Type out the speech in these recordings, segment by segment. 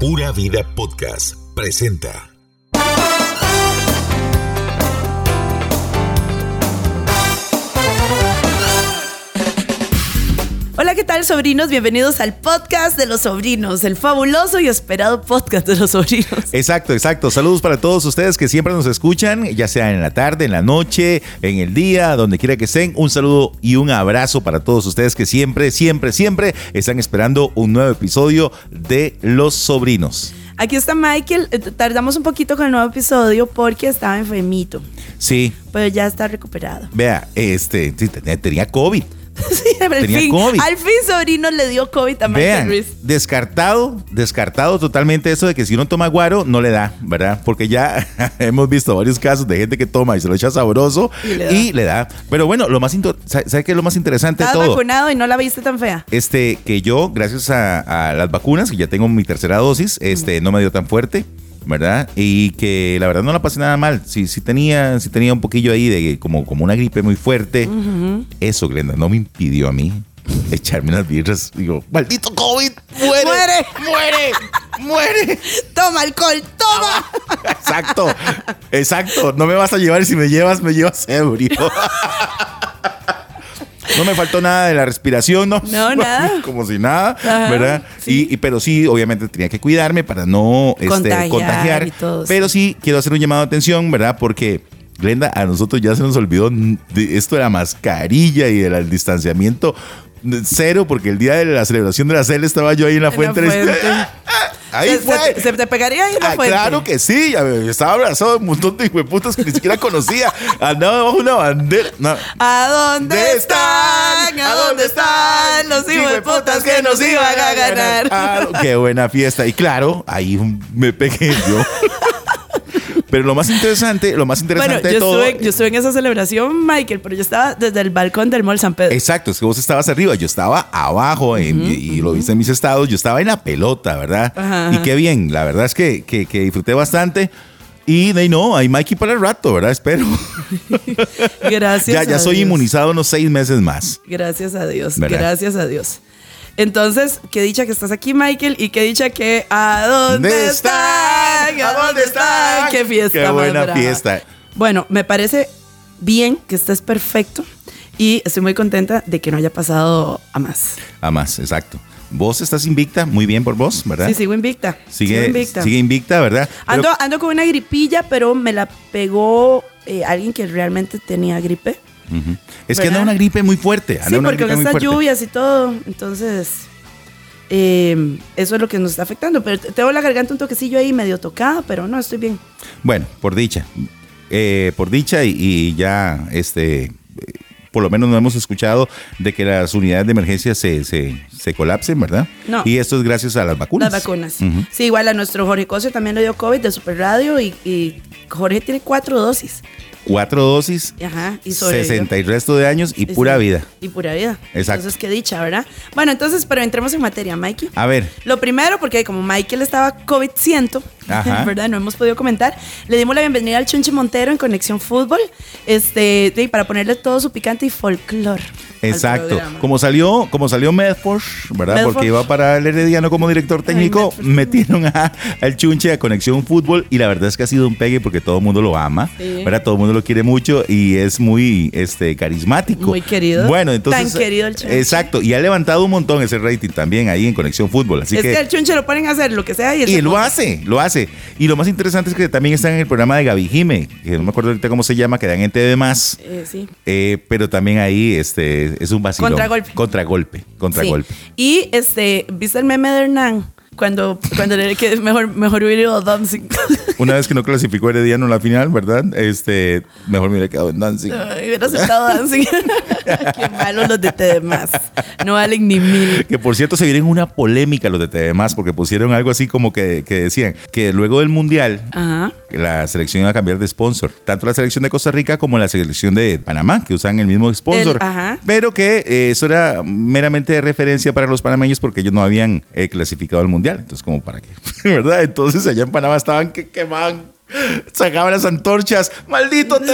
Pura Vida Podcast presenta. Hola, ¿qué tal, sobrinos? Bienvenidos al podcast de los sobrinos, el fabuloso y esperado podcast de los sobrinos. Exacto, exacto. Saludos para todos ustedes que siempre nos escuchan, ya sea en la tarde, en la noche, en el día, donde quiera que estén. Un saludo y un abrazo para todos ustedes que siempre, siempre, siempre están esperando un nuevo episodio de Los Sobrinos. Aquí está Michael. Eh, Tardamos un poquito con el nuevo episodio porque estaba enfermito, Sí, pero ya está recuperado. vea, este, tenía COVID. Sí, al fin, COVID. al fin, sobrino le dio COVID a Michael Vean, Ruiz. descartado, descartado totalmente eso de que si uno toma guaro, no le da, ¿verdad? Porque ya hemos visto varios casos de gente que toma y se lo echa sabroso Y le da. y le da. Pero bueno, lo más into- ¿sabe sabe qué es lo más interesante de todo? vacunado y no la viste tan fea. Este, que yo, gracias a, a las vacunas, que ya tengo mi tercera dosis, este, no me dio tan fuerte, ¿verdad? Y que la verdad no la pasé nada mal. Sí, sí tenía, sí tenía un poquillo ahí de como, como una gripe muy fuerte. Eso, Glenda, no me impidió a mí echarme unas birras. Digo, maldito COVID, muere, Muere. muere, muere. Toma alcohol, toma. Exacto, exacto. No me vas a llevar si me llevas, me llevas ebrio. No me faltó nada de la respiración, ¿no? No, nada. Como si nada, Ajá, ¿verdad? sí. Y, y- pero sí, obviamente tenía que cuidarme para no este, Contagiar todo, pero sí, quiero hacer un llamado de atención, ¿verdad? Porque, Glenda, a nosotros ya se nos olvidó de esto de la mascarilla y del distanciamiento. Cero, porque el día de la celebración de la CEL estaba yo ahí en la En la fuente. Ahí se, fue. se- se te pegaría ahí la Ah, fuente. claro que sí, estaba abrazado de un montón de hijueputas que ni siquiera conocía. Andaba bajo una bandera. No. ¿A dónde ¿Dónde están? ¿A dónde están los hijos de putas que nos iban a ganar? Ah, qué buena fiesta. Y claro, ahí me pegué yo. Pero lo más interesante, lo más Bueno, interesante yo de todo. estuve, yo estuve en esa celebración, Michael, pero yo estaba desde el balcón del Mall San Pedro. Exacto, es que vos estabas arriba, yo estaba abajo en- y, y lo viste en mis estados, yo estaba en la pelota, ¿verdad? Ajá, Y qué bien, la verdad es que, que- que disfruté bastante. Y de no, hay Mikey para el rato, ¿verdad? Espero. Gracias. ya ya a soy Dios. inmunizado unos seis meses más. Gracias a Dios. ¿Verdad? Gracias a Dios. Entonces, qué dicha que estás aquí, Michael, y qué dicha que ¿a dónde, ¿Dónde están? ¿A dónde están? Qué fiesta. Qué buena brava. fiesta. Bueno, me parece bien que estés perfecto y estoy muy contenta de que no haya pasado a más. A más, exacto. Vos estás invicta, muy bien por vos, ¿verdad? Sí, sigo invicta. Sigue, sigo invicta. sigue invicta, ¿verdad? Pero- Ando, ando con una gripilla, pero me la pegó eh, alguien que realmente tenía gripe. Es que anda una gripe muy fuerte. Anda Sí, porque con estas lluvias y todo, entonces eh, eso es lo que nos está afectando. Pero tengo la garganta un toquecillo ahí medio tocada, pero no, estoy bien. Bueno, por dicha. Eh, por dicha y, y ya, este, eh, por lo menos no hemos escuchado de que las unidades de emergencia se, se, se colapsen, ¿verdad? No. Y esto es gracias a las vacunas. Las vacunas. Sí, igual a nuestro Jorge Cosio también le dio COVID de Super Radio y, y Jorge tiene cuatro dosis. Cuatro dosis, Ajá, y sobrevivió. 60 y resto de años y pura sí. vida. Y pura vida. Exacto. Entonces, qué dicha, ¿verdad? Bueno, entonces, pero entremos en materia, Mikey. A ver, Lo primero, porque como Michael estaba COVID-100, Ajá. ¿verdad? No hemos podido comentar. Le dimos la bienvenida al Chunche Montero en Conexión Fútbol, este, para ponerle todo su picante y folclor. exacto. Como salió, como salió Medford, ¿verdad? Medford. Porque iba para el Herediano como director técnico, metieron a, al Chunche a Conexión Fútbol y la verdad es que ha sido un pegue porque todo el mundo lo ama, Sí. ¿verdad? Todo el mundo lo quiere mucho y es muy este, carismático. Muy querido. Bueno, entonces. Tan querido el Chunche. Exacto. Y ha levantado un montón ese rating también ahí en Conexión Fútbol. Así es que. que, el Chunche lo ponen a hacer lo que sea y, él y se lo pone. hace, lo hace. Y lo más interesante es que también está en el programa de Gaby Jime, que no me acuerdo ahorita cómo se llama, que dan en TV más. Eh, sí. Eh, pero también ahí este, es un vacilón. Contragolpe. Contragolpe. Contragolpe. Sí. Y este, ¿viste el meme de Hernán? Cuando, cuando le que mejor, mejor hubiera ido a. Una vez que no clasificó Herediano en la final, ¿verdad? Este, mejor me hubiera quedado en dancing. Ay, hubiera aceptado dancing. Qué malos los de TDMás. No valen ni mil. Que por cierto se vieron una polémica los de TV más porque pusieron algo así como que, que decían que luego del mundial Ajá. la selección iba a cambiar de sponsor. Tanto la selección de Costa Rica como la selección de Panamá, que usan el mismo sponsor. El- ajá. Pero que eh, eso era meramente de referencia para los panameños porque ellos no habían eh, clasificado al mundial. Entonces, como para qué, ¿verdad? Entonces allá en Panamá estaban que Sacaban las antorchas. ¡Maldito más!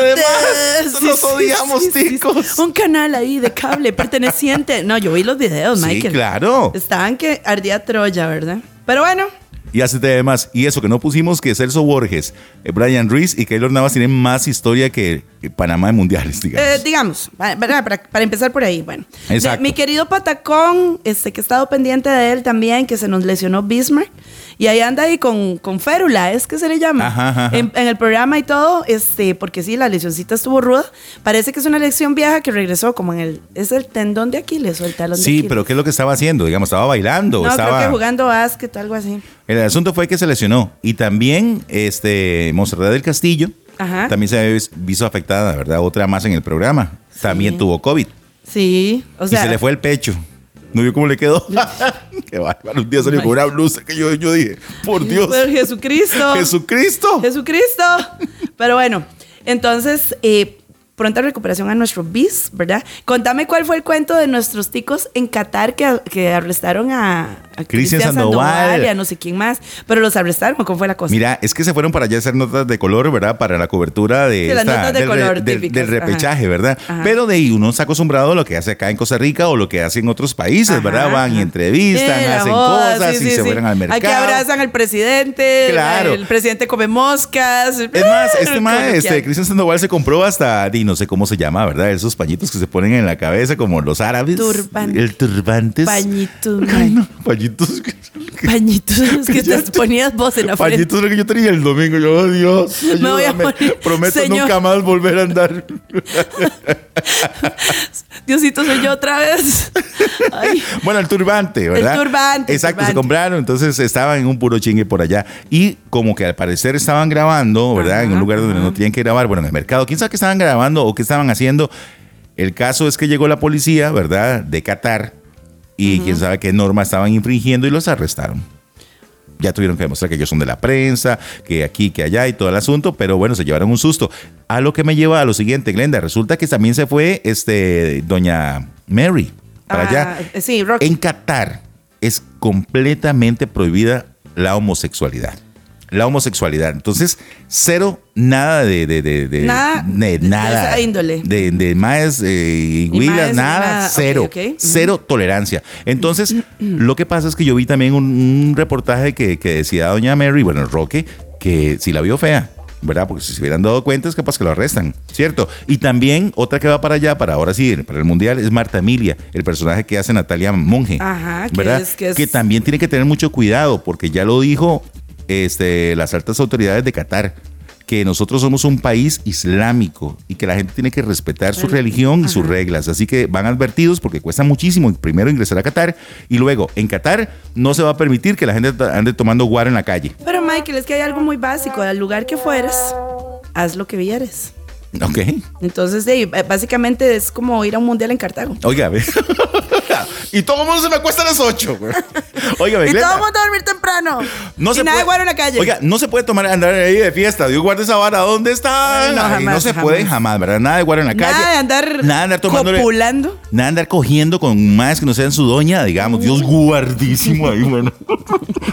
sí, ¡Nos sí, odiamos, sí, ticos! Un canal ahí de cable perteneciente. No, yo vi los videos, Sí, Michael. claro. Estaban que ardía Troya, ¿verdad? Pero bueno, y hace temas. Y eso que no pusimos que Celso Borges, eh, Brian Ruiz y Keylor Navas tienen más historia que que Panamá en mundiales, digamos. Eh, digamos, para, para- para empezar por ahí, bueno. Exacto. De- mi querido Patacón, este, que he estado pendiente de él también, que se nos lesionó Bismarck, y ahí anda ahí con, con férula, es que se le llama. Ajá, ajá. En, en el programa y todo, este, porque sí, la lesioncita estuvo ruda. Parece que es una lesión vieja que regresó como en el, es el tendón de Aquiles o el talón de Sí, pero ¿qué es lo que estaba haciendo? Digamos, estaba bailando. No, estaba... creo que jugando básquet, algo así. El asunto fue que se lesionó. Y también, este, Monserrat del Castillo, Ajá. también se había visto afectada, ¿verdad? Otra más en el programa. También tuvo COVID. Sí, o sea. y se le fue el pecho. ¿No vio cómo le quedó? Qué bárbaro. Un día salió con una blusa que yo, yo dije, por Dios. Por Jesucristo. Jesucristo. Jesucristo. Pero bueno, entonces, eh, pronta recuperación a nuestro bis, ¿verdad? Contame cuál fue el cuento de nuestros ticos en Qatar que, que arrestaron a, a Cristian Sandoval. y a no sé quién más. Pero los arrestaron, ¿o ¿cómo fue la cosa? Mira, es que se fueron para allá a hacer notas de color, ¿verdad? Para la cobertura de Sí, las notas de del, re- color del- repechaje, ajá. ¿verdad? Ajá. Pero de ahí uno está acostumbrado a lo que hace acá en Costa Rica o lo que hace en otros países, Ajá, ¿verdad? Van y entrevistan, Sí, hacen boda, cosas sí, y se fueron al mercado. Aquí abrazan al presidente. Claro. El presidente come moscas. Es más, este que este. Cristian Sandoval se compró hasta, y no sé cómo se llama, ¿verdad? Esos pañitos que se ponen en la cabeza como los árabes. Turbante. El turbante. Pañitos, Ay, no, pañitos. Pañitos los que te ponías vos en la frente. Pañitos lo que yo tenía el domingo. Yo, oh, Dios, Me voy a morir. Prometo Señor. nunca más volver a andar. Diosito, soy yo otra vez. Ay. Bueno, el turbante, ¿verdad? El turbante, el Exacto, se compraron, entonces estaban en un puro chingue por allá. Y como que al parecer estaban grabando, ¿verdad? en un lugar donde ajá. no tenían que grabar, bueno, en el mercado. ¿Quién sabe qué estaban grabando o qué estaban haciendo? El caso es que llegó la policía, ¿verdad? De Qatar. Y quién sabe qué norma estaban infringiendo y los arrestaron. Ya tuvieron que demostrar que ellos son de la prensa, que aquí, que allá y todo el asunto, pero bueno, se llevaron un susto. A lo que me lleva a lo siguiente, Glenda, resulta que también se fue este doña Mary para allá. Ah, Sí, Rocky. En Qatar es completamente prohibida la homosexualidad. La homosexualidad. Entonces, cero, nada de. de, de, de- Nada de de nada. esa índole. De, de maes eh, huilas, nada, cero. Cero tolerancia. Entonces, lo que pasa es que yo vi también un, un reportaje que, que decía doña Mary, bueno, Roque, que si la vio fea. ¿Verdad? Porque si se hubieran dado cuenta es capaz que lo arrestan, ¿cierto? Y también otra que va para allá, para ahora sí, para el Mundial, es Marta Emilia, el personaje que hace Natalia Monge. Ajá, que ¿verdad? es- que es- que también tiene que tener mucho cuidado, porque ya lo dijo este, las altas autoridades de Qatar, que nosotros somos un país islámico y que la gente tiene que respetar su religión y sus reglas. Así que van advertidos porque cuesta muchísimo primero ingresar a Qatar y luego en Qatar no se va a permitir que la gente ande tomando guaro en la calle. Pero Michael, es que hay algo muy básico. Al lugar que fueres, haz lo que vieres. ¿Ok? Entonces, sí, eh, básicamente es como ir a un mundial en Cartago. Oiga, y todo el mundo se me acuesta a las 8. Oiga, ve. Y todo el mundo a dormir temprano. No y se nada puede, de guaro en la calle. Oiga, no se puede tomar andar ahí de fiesta. Dios guarde esa vara. ¿Dónde está? Ay, no, no se jamás. puede jamás, ¿verdad? Nada de guaro en la nada calle. de andar, Nada de andar tomándole. copulando. Nada de andar cogiendo con más que no sean su doña, digamos. Dios guardísimo ahí, bueno.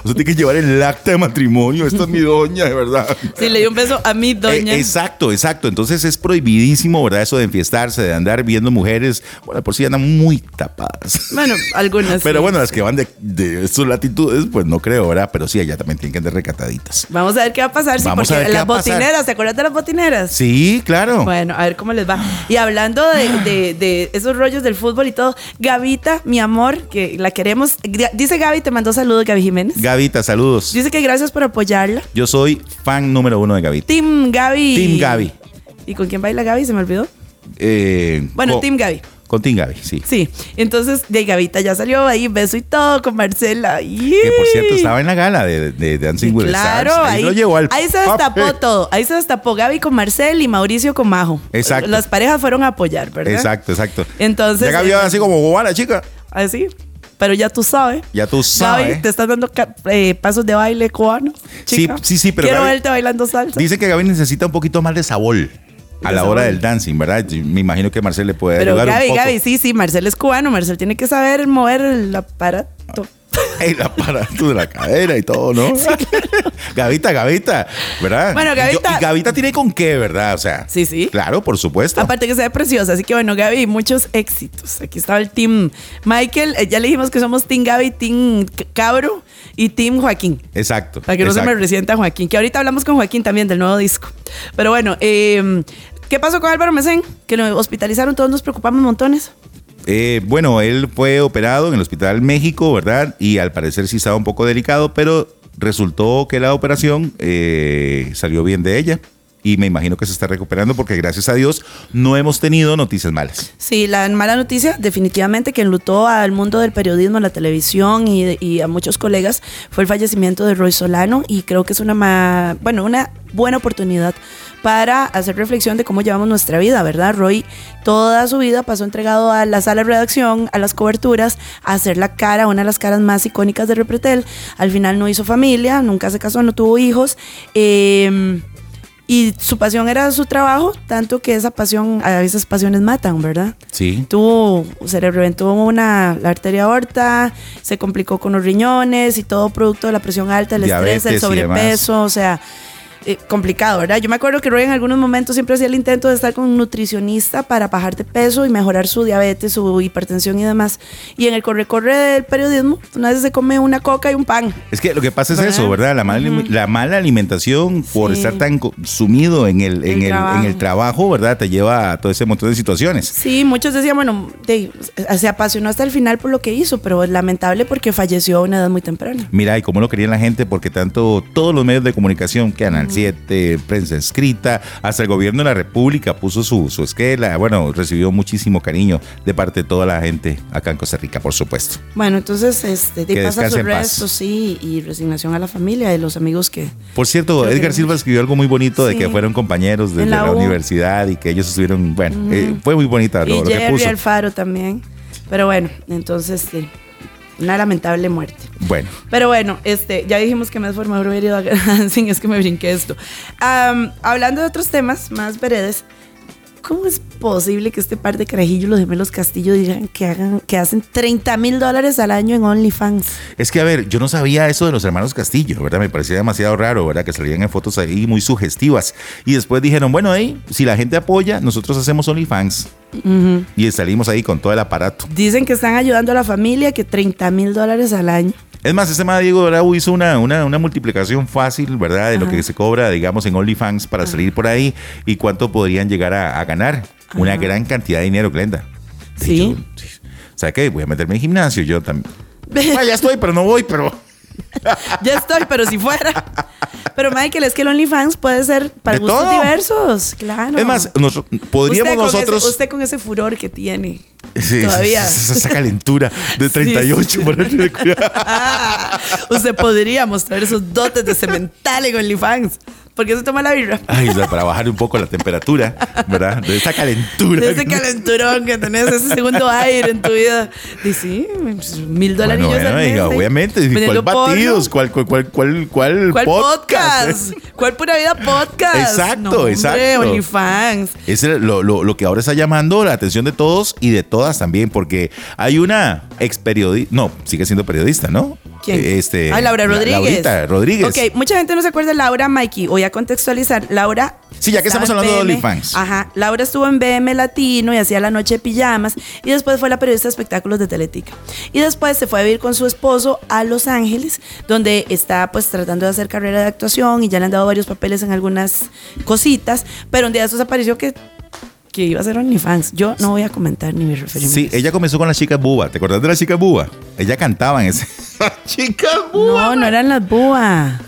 Usted tiene que llevar el acta de matrimonio. Esta es mi doña, de verdad. Sí, le di un beso a mi doña. Eh, exacto, exacto. Entonces es prohibidísimo, ¿verdad? Eso de enfiestarse, de andar viendo mujeres. Bueno, por si andan muy tapadas. Bueno, algunas. Pero sí. bueno, las que van de, de sus latitudes, pues no creo, ¿verdad? Pero sí, allá también tienen que andar recataditas. Vamos a ver qué va a pasar. Sí, Vamos a ver qué las va a pasar. botineras, ¿te acuerdas de las botineras? Sí, claro. Bueno, a ver cómo les va. Y hablando de, de- de esos rollos del fútbol y todo, Gavita, mi amor, que la queremos. Dice Gaby, te mandó saludos, Gaby Jiménez. Gavita, saludos. Dice que gracias por apoyarla. Yo soy fan número uno de Gavita. Team Gaby. Team Gaby. ¿Y con quién baila Gaby? Se me olvidó. Eh, Bueno, con- Team Gaby. Con Team Gaby, sí. Sí, entonces de Gavita ya salió ahí, beso y todo con Marcela. Que por cierto estaba en la gala de, de Dancing with the Claro, Stars. ahí, lo llevó al ahí se destapó papel. todo. Ahí se destapó Gaby con Marcel y Mauricio con Majo. Exacto. Las parejas fueron a apoyar, ¿verdad? Exacto, exacto. Entonces. Ya Gaby eh, así como boba la chica. Así. Pero ya tú sabes. Ya tú Gaby, sabes. te estás dando eh, pasos de baile cubano. chica. Sí, sí, sí, pero Quiero Gaby- verte bailando salsa. Dice que Gaby necesita un poquito más de sabor a la hora del dancing, ¿verdad? Yo Me imagino que Marcel le puede Pero ayudar un Gaby, poco. Gaby, sí, sí, Marcel es cubano. Marcel tiene que saber mover el aparato. El aparato de la cadera y todo, ¿no? Gavita, Gavita, ¿verdad? Bueno, Gavita- Y, y Gavita tiene con qué, ¿verdad? O sea. Sí, sí. Claro, por supuesto. Aparte que se ve preciosa. Así que bueno, Gaby, muchos éxitos. Aquí estaba el team Michael. eh, ya le dijimos que somos Team Gaby, Team Cabro y Team Joaquín. Exacto. Para que no se me exacto. resienta Joaquín. Que ahorita hablamos con Joaquín también del nuevo disco. Pero bueno, eh, ¿qué pasó con Álvaro Mesén? Que lo hospitalizaron, todos nos preocupamos montones. Eh, bueno, él fue operado en el Hospital México, ¿verdad? Y al parecer sí estaba un poco delicado, pero resultó que la operación eh, salió bien de ella. Y me imagino que se está recuperando porque gracias a Dios no hemos tenido noticias malas. Sí, la mala noticia, definitivamente, que enlutó al mundo del periodismo, la televisión y a muchos colegas, fue el fallecimiento de Roy Solano y creo que es una, ma- bueno, una buena oportunidad para hacer reflexión de cómo llevamos nuestra vida, ¿verdad? Roy toda su vida pasó entregado a la sala de redacción, a las coberturas, a hacer la cara, una de las caras más icónicas de Repretel. Al final no hizo familia, nunca se casó, no tuvo hijos. Eh, y su pasión era su trabajo, tanto que esa pasión, a veces pasiones matan, ¿verdad? Sí. Tuvo, se le reventó una, la arteria aorta, se complicó con los riñones y todo producto de la presión alta, el estrés, el sobrepeso, o sea, eh, complicado, ¿verdad? Yo me acuerdo que Roy en algunos momentos siempre hacía el intento de estar con un nutricionista para bajar de peso y mejorar su diabetes, su hipertensión y demás. Y en el corre-corre del periodismo, una vez se come una coca y un pan. Es que lo que pasa es ¿Verdad? eso, ¿verdad? La mala, la mala alimentación por Sí. estar tan sumido en el, en, El en el trabajo, ¿verdad? Te lleva a todo ese montón de situaciones. Sí, muchos decían, bueno, de- se apasionó hasta el final por lo que hizo, pero es lamentable porque falleció a una edad muy temprana. Mira, y cómo lo querían la gente, porque tanto todos los medios de comunicación, Canal 7, prensa escrita, hasta el gobierno de la República puso su, su esquela. Bueno, recibió muchísimo cariño de parte de toda la gente acá en Costa Rica, por supuesto. Bueno, entonces, este, Que pasa descanse su en paz. resto, sí, y resignación a la familia y los amigos que... Por cierto, que Edgar. Silva escribió algo muy bonito de que fueron compañeros desde la universidad y que ellos estuvieron, bueno, eh, fue muy bonita lo, y lo que puso. Alfaro también. Pero bueno, entonces, sí, una lamentable muerte. Bueno, Pero bueno, este, ya dijimos que me por mejor hubiera ido a Dancing, es que me brinqué esto. Hablando de otros temas más veredes, ¿cómo es posible que este par de carajillos, los gemelos Castillo, digan que, hagan, que hacen 30 mil dólares al año en OnlyFans? es que a ver, yo no sabía eso de los hermanos Castillo, ¿verdad? Me parecía demasiado raro, ¿verdad? Que salían en fotos ahí muy sugestivas. Y después dijeron, bueno, hey, si la gente apoya, nosotros hacemos OnlyFans. Y salimos ahí con todo el aparato. Dicen que están ayudando a la familia, que 30 mil dólares al año. Es más, este madre Diego Bravo hizo una, una, una multiplicación fácil, ¿verdad? De lo que se cobra, digamos, en OnlyFans para salir por ahí y cuánto podrían llegar a, a ganar. Una gran cantidad de dinero, Glenda. Sí. hecho. O sea que voy a meterme en gimnasio yo también. Ah, ya estoy, pero no voy, pero. ya estoy, pero si fuera. Pero Michael, es que el OnlyFans puede ser para De gustos todo. diversos, claro. Es más, nos- podríamos usted nosotros. ese- usted con ese furor que tiene. Sí, todavía. Esa, esa calentura de 38 sí. por el- Ah, usted podría mostrar esos dotes de cemental en OnlyFans. ¿Por qué se toma la birra? Ay, o sea, para bajar un poco la temperatura, ¿verdad? De esa calentura. De ese calenturón que tenés, ese segundo aire en tu vida. Y sí, mil dólares Bueno, bueno, obviamente. ¿Cuál batidos? ¿Cuál, cuál, cuál, cuál, cuál, ¿Cuál podcast? podcast? ¿Cuál pura vida podcast? Exacto, No, hombre, exacto. OnlyFans. Es lo, lo- lo que ahora está llamando la atención de todos y de todas también, porque hay una ex periodista, no, sigue siendo periodista, ¿no? ¿Quién? Eh, Este, Ah, Laura La- Rodríguez. Laurita Rodríguez. Ok, mucha gente no se acuerda de Laura, Mikey. Voy a contextualizar. Laura. Sí, ya que estamos hablando de. OnlyFans. Ajá. Laura estuvo en BM Latino y hacía la noche de pijamas. Y después fue la periodista de espectáculos de Teletica. Y después se fue a vivir con su esposo a Los Ángeles, donde está pues tratando de hacer carrera de actuación y ya le han dado varios papeles en algunas cositas. Pero un día de estos apareció que, que iba a ser OnlyFans. Yo no voy a comentar ni me referirme. Sí, ella comenzó con la chica buba. ¿Te acordás de la chica buba? Ella cantaba en ese. chica buba. No, no eran las búas.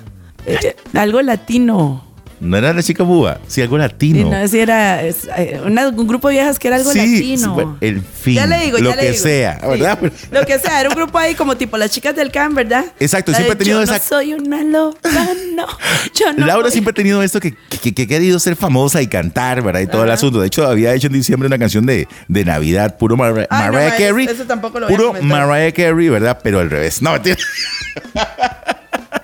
Eh, algo latino. No era la chica buba, sí, algo latino. no si era es, eh, una- un grupo de viejas que era algo Sí, latino. sí, bueno, el fin, Ya le digo, lo ya le que digo. sea, Sí, ¿verdad? Lo que sea, era un grupo ahí como tipo las chicas del camp, ¿verdad? Exacto, La siempre de, ha tenido yo esa- No soy una loca, no. Yo no Laura voy". siempre ha tenido esto que, que- que ha querido ser famosa y cantar, ¿verdad? Y todo el asunto. De hecho, había hecho en diciembre una canción de, de Navidad, puro Mar- Mariah ma, Carey. eso tampoco lo voy a Puro. Mariah Carey, ¿verdad? Pero al revés. No, mentira.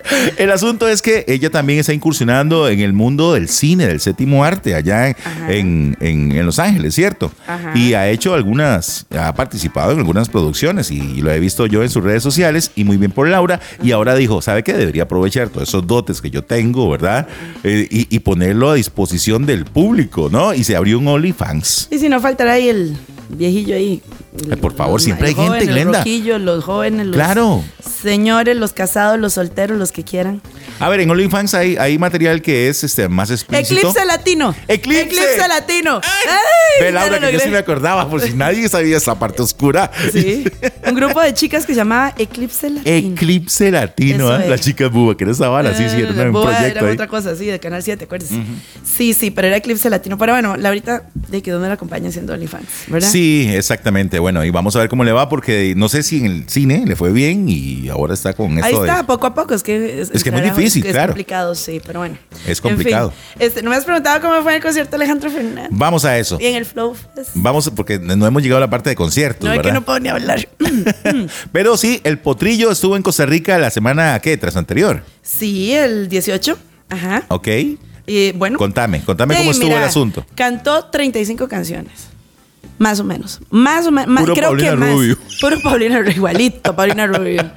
El asunto es que ella también está incursionando en el mundo del cine, del séptimo arte, allá en, en- Los Ángeles, ¿cierto? Ajá. Y ha hecho algunas, ha participado en algunas producciones y lo he visto yo en sus redes sociales y muy bien por Laura. Y ahora dijo, ¿sabe qué? Debería aprovechar todos esos dotes que yo tengo, ¿verdad? Eh, y, y ponerlo a disposición del público, ¿no? Y se abrió un OnlyFans. Y si no faltará ahí el viejillo ahí. Ay, por favor, Los- siempre hay gente, Glenda. rojillo, los jóvenes, los Claro. señores, los casados, los solteros, los que quieran. A ver, en OnlyFans hay, hay material que es este, más explícito. Eclipse latino. Eclipse. Eclipse latino. Ay, Ve, ya Laura, que yo sí me acordaba, por si nadie sabía esa parte oscura. Sí. Un grupo de chicas que se llamaba Eclipse Latino. Eclipse Latino, Eso ¿ah? las chicas buba, que era esa vara, sí, sí, era Eh, un Boa proyecto era ahí. otra cosa, sí, de Canal 7, acuérdese. Sí, sí, pero era Eclipse Latino. Pero bueno, Laurita, de que dónde la acompaña siendo OnlyFans, ¿verdad? Sí, exactamente. Bueno, y vamos a ver cómo le va, porque no sé si en el cine le fue bien y ahora está con esto Ahí de- está, poco a poco. Es que es, Es que muy difícil, es claro. complicado, sí, pero bueno. Es En fin, complicado. este, no me has preguntado cómo fue el concierto de Alejandro Fernández. Vamos a eso. Y en el Flow Fest. Vamos, porque no hemos llegado a la parte de conciertos, No es que ¿verdad? no puedo ni hablar. Pero sí, el potrillo estuvo en Costa Rica la semana, ¿qué? Tras anterior. sí, el 18. Ajá. ¿Ok? Y bueno. Contame, contame cómo estuvo mira, el asunto. Cantó 35 canciones. Más o menos. Más o menos. Puro creo Paulina que más. Rubio. Puro Paulina Rubio. Igualito, Paulina Rubio.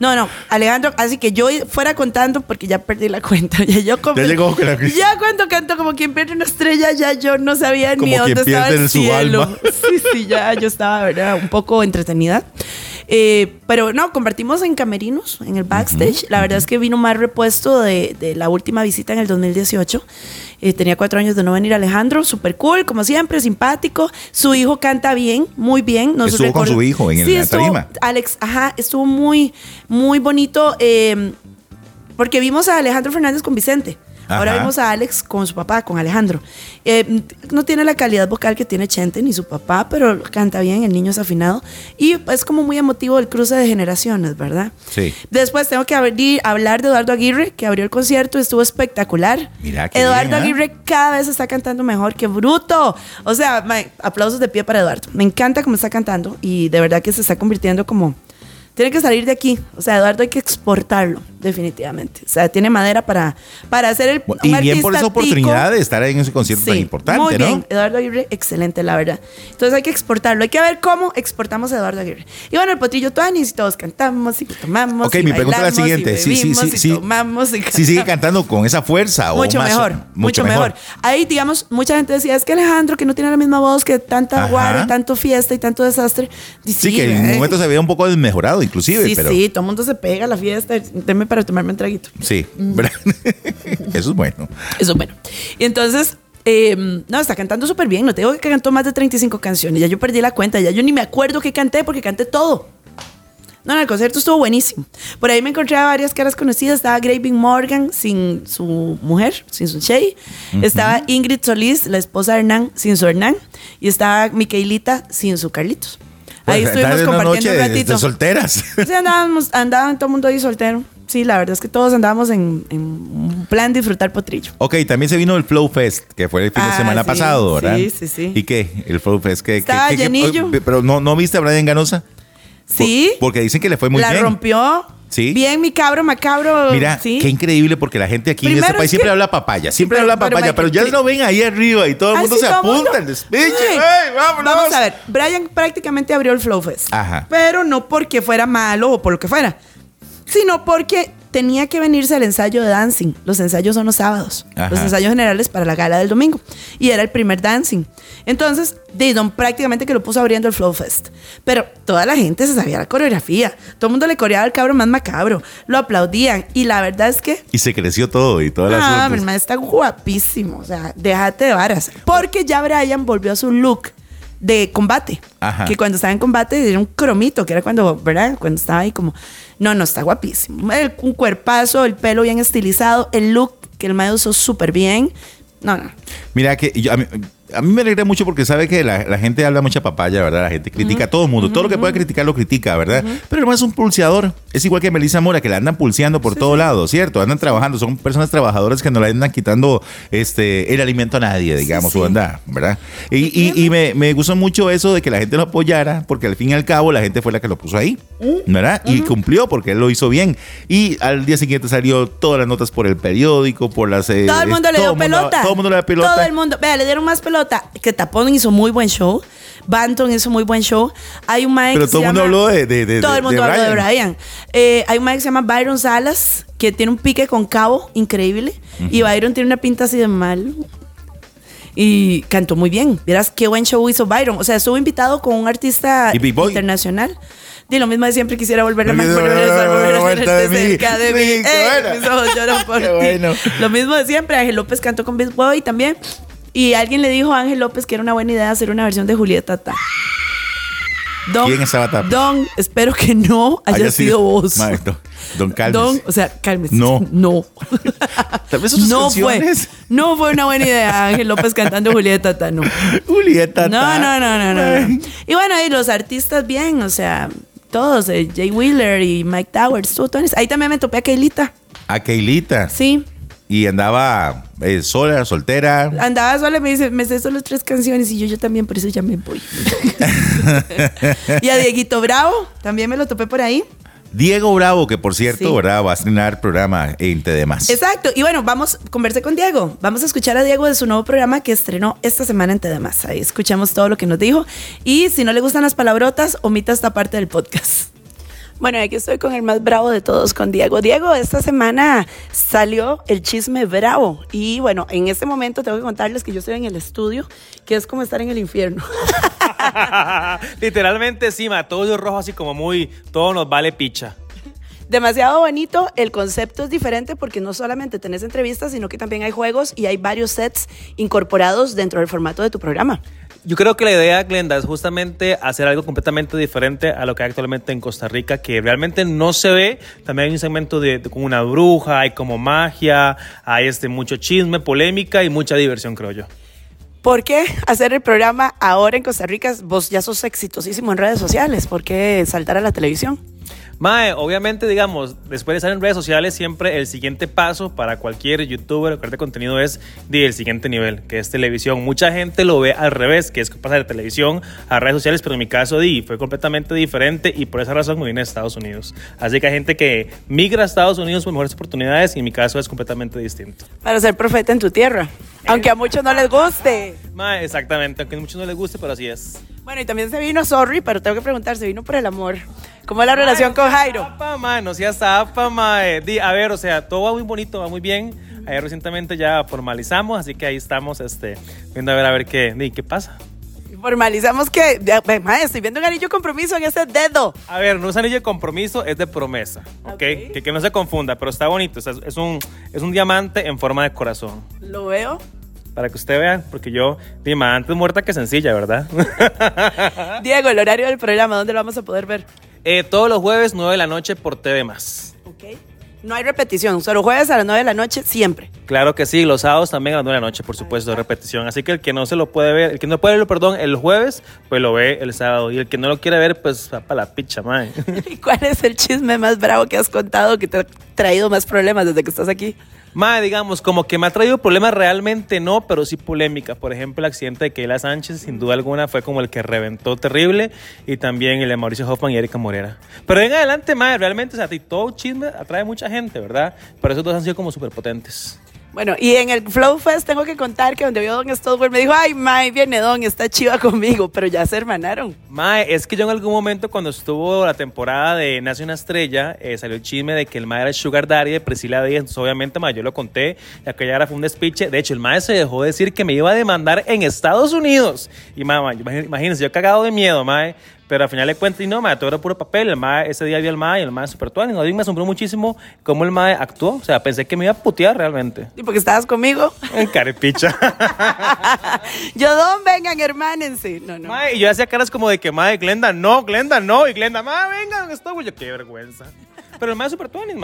No, no, Alejandro, así que yo fuera contando porque ya perdí la cuenta. Ya, yo como- Ya llegó con la- Ya cuando canto como quien pierde una estrella, ya yo no sabía Como ni dónde estaba el cielo. alma. Sí, sí, ya yo estaba, ¿verdad? Un poco entretenida. Eh, pero no, compartimos en camerinos, en el backstage. La verdad es que vino más repuesto de, de la última visita en el 2018. Eh, tenía cuatro años de no venir Alejandro, súper cool, como siempre, simpático. Su hijo canta bien, muy bien. Nos Estuvo con su hijo en el- Sí, estuvo- tarima. Alex, ajá, estuvo muy, muy bonito. eh, porque vimos a Alejandro Fernández con Vicente. Ahora Ajá. vimos a Alex con su papá, con Alejandro. Eh, no tiene la calidad vocal que tiene Chente ni su papá, pero canta bien, el niño es afinado. Y es como muy emotivo el cruce de generaciones, ¿verdad? Sí. Después tengo que abrir- hablar de Eduardo Aguirre, que abrió el concierto, estuvo espectacular. Mira qué Eduardo bien, ¿ah? Aguirre cada vez está cantando mejor, que bruto. O sea, aplausos de pie para Eduardo. Me encanta cómo está cantando y de verdad que se está convirtiendo como... Tiene que salir de aquí. O sea, Eduardo hay que exportarlo, definitivamente. O sea, tiene madera para, para hacer el... Y un bien por esa oportunidad tico. de estar ahí en ese concierto tan Sí, importante, muy ¿no? bien. Eduardo Aguirre, excelente, la verdad. Entonces hay que exportarlo. Hay que ver cómo exportamos a Eduardo Aguirre. Y bueno, el potrillo Tuanis y todos cantamos y tomamos. Ok, y mi pregunta es la siguiente. Y Sí, sí, sí, sí. tomamos y Si sigue cantando con esa fuerza Mucho o más, mejor, mucho, mejor. Ahí, digamos, mucha gente decía, es que Alejandro, que no tiene la misma voz, que tanta Ajá. guara, tanto fiesta y tanto desastre. Y Sí, que en eh, un momento se veía un poco desmejorado, inclusive, Sí, pero sí, todo el mundo se pega a la fiesta. Para tomarme un traguito. sí, ¿verdad? eso es bueno. Eso bueno. Y entonces, eh, no, está cantando súper bien. No te digo que cantó más de 35 canciones. Ya yo perdí la cuenta. Ya yo ni me acuerdo que canté porque canté todo. No, no, el concierto estuvo buenísimo. Por ahí me encontré a varias caras conocidas. Estaba Graving Morgan sin su mujer, sin su Shay. Estaba Ingrid Solís, la esposa de Hernán, sin su Hernán. Y estaba Micaelita sin su Carlitos. Ahí Pues, estuvimos tarde, una compartiendo noche un de- ratito. de solteras. Sí, andábamos, andaban todo el mundo ahí soltero. Sí, la verdad es que todos andábamos en, en un plan disfrutar potrillo. Ok, también se vino el Flow Fest, que fue el fin de Ah, semana sí, pasado, ¿verdad? sí, sí, sí. ¿Y qué? El Flow Fest, ¿qué? Estaba qué- llenillo. pero no, ¿no viste a Brian Ganosa? Sí. Por- porque dicen que le fue muy la bien. rompió. Sí. Bien, mi cabro, macabro. Mira, sí. qué increíble porque la gente aquí en Primero este país es siempre que- habla papaya, siempre pero- habla pero papaya, pero, ya lo ven ahí arriba y todo el mundo se apunta al despiche. Vamos a ver, Brian prácticamente abrió el Flow Fest. Ajá. Pero no porque fuera malo o por lo que fuera, sino porque tenía que venirse al ensayo de dancing. Los ensayos son los sábados, Ajá. los ensayos generales para la gala del domingo. Y era el primer dancing. Entonces, Didon prácticamente que lo puso abriendo el Flow Fest. Pero toda la gente se sabía la coreografía. Todo el mundo le coreaba al cabro más macabro. Lo aplaudían. Y la verdad es que Y se creció todo y todas las Ah, mi hermano está guapísimo. O sea, déjate de varas. Porque ya Brian volvió a su look de combate. Ajá. Que cuando estaba en combate era un cromito, que era cuando, ¿verdad? Cuando estaba ahí como. No, no, está guapísimo. Un cuerpazo, el pelo bien estilizado, el look que el maestro usó súper bien. No, no. Mira que yo- a mí me alegra mucho porque sabe que la, la gente habla mucha papaya, ¿verdad? La gente critica a todo el mundo. Todo lo que puede criticar lo critica, ¿verdad? Pero no es un pulseador. Es igual que Melissa Mora, que la andan pulseando por todo lado, ¿cierto? Andan trabajando. Son personas trabajadoras que no le andan quitando este, el alimento a nadie, digamos, sí. o anda, ¿verdad? Y, y- y me, me gustó mucho eso de que la gente lo apoyara, porque al fin y al cabo la gente fue la que lo puso ahí, ¿verdad? Y cumplió porque él lo hizo bien. Y al día siguiente salió todas las notas por el periódico, por las... eh, Todo el mundo le dio mundo- pelota. Todo el mundo le dio pelota. Todo el mundo. Vea, le dieron más pelota. Que Tapón hizo muy buen show. Banton hizo muy buen show. Hay un Mike Pero todo el mundo habló de- de- de- Todo el mundo de habló de Brian. Brian. Eh, hay un Mike que se llama Byron Salas, que tiene un pique con cabo increíble. Y Byron tiene una pinta así de mal. Y cantó muy bien. Verás qué buen show hizo Byron. O sea, estuvo invitado con un artista internacional. Y lo mismo de siempre quisiera volver a Lo mismo, volver a estar, volver a vuelta de tenerte mí. cerca de mí. Ey, mis ojos lloran por ti. bueno. Lo mismo de siempre. Ángel López cantó con Big Boy también. Y alguien le dijo a Ángel López que era una buena idea hacer una versión de Julieta Tata. Don, ¿Quién estaba? Don, espero que no haya, sido vos. Don, don Calmes. Don, o sea, cálmese. No. No. Tal vez no fue. No fue una buena idea Ángel López cantando Julieta Tata, no. Julieta. No, ta. no, no, no, no, no. Y bueno, y los artistas bien, o sea, todos, eh, Jay Wheeler y Mike Towers, tú. Ahí también me topé a Keilita. A Keilita. Sí. Y andaba eh, sola, soltera. Andaba sola y me dice, me sé solo tres canciones y yo, yo también, por eso ya me voy. y a Dieguito Bravo, también me lo topé por ahí. Diego Bravo, que por cierto, Sí. ¿verdad? Va a estrenar programa en TDMás. Exacto. Y bueno, vamos, conversé con Diego. Vamos a escuchar a Diego de su nuevo programa que estrenó esta semana en TDMás. Ahí escuchamos todo lo que nos dijo. Y si no le gustan las palabrotas, omita esta parte del podcast. Bueno, aquí estoy con el más bravo de todos, con Diego. Diego, esta semana salió el chisme bravo. Y bueno, en este momento tengo que contarles que yo estoy en el estudio, que es como estar en el infierno. Literalmente sí, ma, todo rojo así como muy, todo nos vale picha. Demasiado bonito, el concepto es diferente porque no solamente tenés entrevistas, sino que también hay juegos y hay varios sets incorporados dentro del formato de tu programa. Yo creo que la idea, Glenda, es justamente hacer algo completamente diferente a lo que hay actualmente en Costa Rica, que realmente no se ve. También hay un segmento de, de- una bruja, hay como magia, hay este, mucho chisme, polémica y mucha diversión, creo yo. ¿Por qué hacer el programa ahora en Costa Rica? Vos ya sos exitosísimo en redes sociales. ¿Por qué saltar a la televisión? Mae, obviamente, digamos, después de estar en redes sociales, siempre el siguiente paso para cualquier youtuber o creador de contenido es el siguiente nivel, que es televisión. Mucha gente lo ve al revés, que es pasar de televisión a redes sociales, pero en mi caso di, fue completamente diferente y por esa razón me vine a Estados Unidos. Así que hay gente que migra a Estados Unidos por mejores oportunidades y en mi caso es completamente distinto. Para ser profeta en tu tierra. Aunque a muchos no les guste. Mae, exactamente, aunque a muchos no les guste, pero así es. Bueno, y también se vino, sorry, pero tengo que preguntar, se vino por el amor. ¿Cómo es la relación con Jairo? Zapa, mae, no seas zapa, mae. Di, a ver, o sea, todo va muy bonito, va muy bien. Ayer recientemente ya formalizamos, así que ahí estamos este, viendo a ver a ver qué, di, qué pasa. Formalizamos que, mae, estoy viendo un anillo de compromiso en ese dedo. A ver, no es anillo de compromiso, es de promesa, ¿ok? Que, que no se confunda, pero está bonito. o sea, es, un, es un diamante en forma de corazón. Lo veo. Para que usted vea, porque yo, dime, antes muerta que sencilla, ¿verdad? Diego, el horario del programa, ¿dónde lo vamos a poder ver? Eh, todos los jueves, 9 de la noche por TV Más. No hay repetición, solo jueves a las 9 de la noche, siempre. Claro que sí, los sábados también a las 9 de la noche, por supuesto, de repetición. Así que el que no se lo puede ver, el que no puede verlo, perdón, el jueves, pues lo ve el sábado. Y el que no lo quiere ver, pues va para la picha, mae. ¿Y cuál es el chisme más bravo que has contado que te ha traído más problemas desde que estás aquí? Mae, digamos, como que me ha traído problemas realmente no, pero sí polémica. Por ejemplo, el accidente de Keila Sánchez, sin duda alguna, fue como el que reventó terrible. Y también el de Mauricio Hoffman y Erika Morera. Pero en adelante, mae, realmente, o sea, todo chisme atrae mucha gente, ¿verdad? Pero esos dos han sido como súper potentes. Bueno, y en el Flow Fest tengo que contar que donde vio Don Stodwell me dijo, ay, Mae, viene Don, está chiva conmigo, pero ya se hermanaron. Mae, es que yo en algún momento cuando estuvo la temporada de Nace una estrella, eh, salió el chisme de que el Mae era Sugar Daddy de Priscila Díaz. Obviamente, Mae, yo lo conté, y aquella era fue un despiche. De hecho, el Mae se dejó decir que me iba a demandar en Estados Unidos. Y Mae, mae, imagín- imagínense, yo cagado de miedo, Mae. Pero al final le cuento y no, mae, todo era puro papel. El mae, ese día vi al mae y el mae super. No, y me asombró muchísimo cómo el mae actuó. O sea, pensé que me iba a putear realmente. Y porque estabas conmigo. En carepicha. Yo, Don, vengan, hermánense. No, no. Mae, y yo hacía caras como de que, mae, Glenda, no, Glenda, no. Y Glenda, mae, vengan, esto, güey. Yo, qué vergüenza. Pero el mae es super tuanis.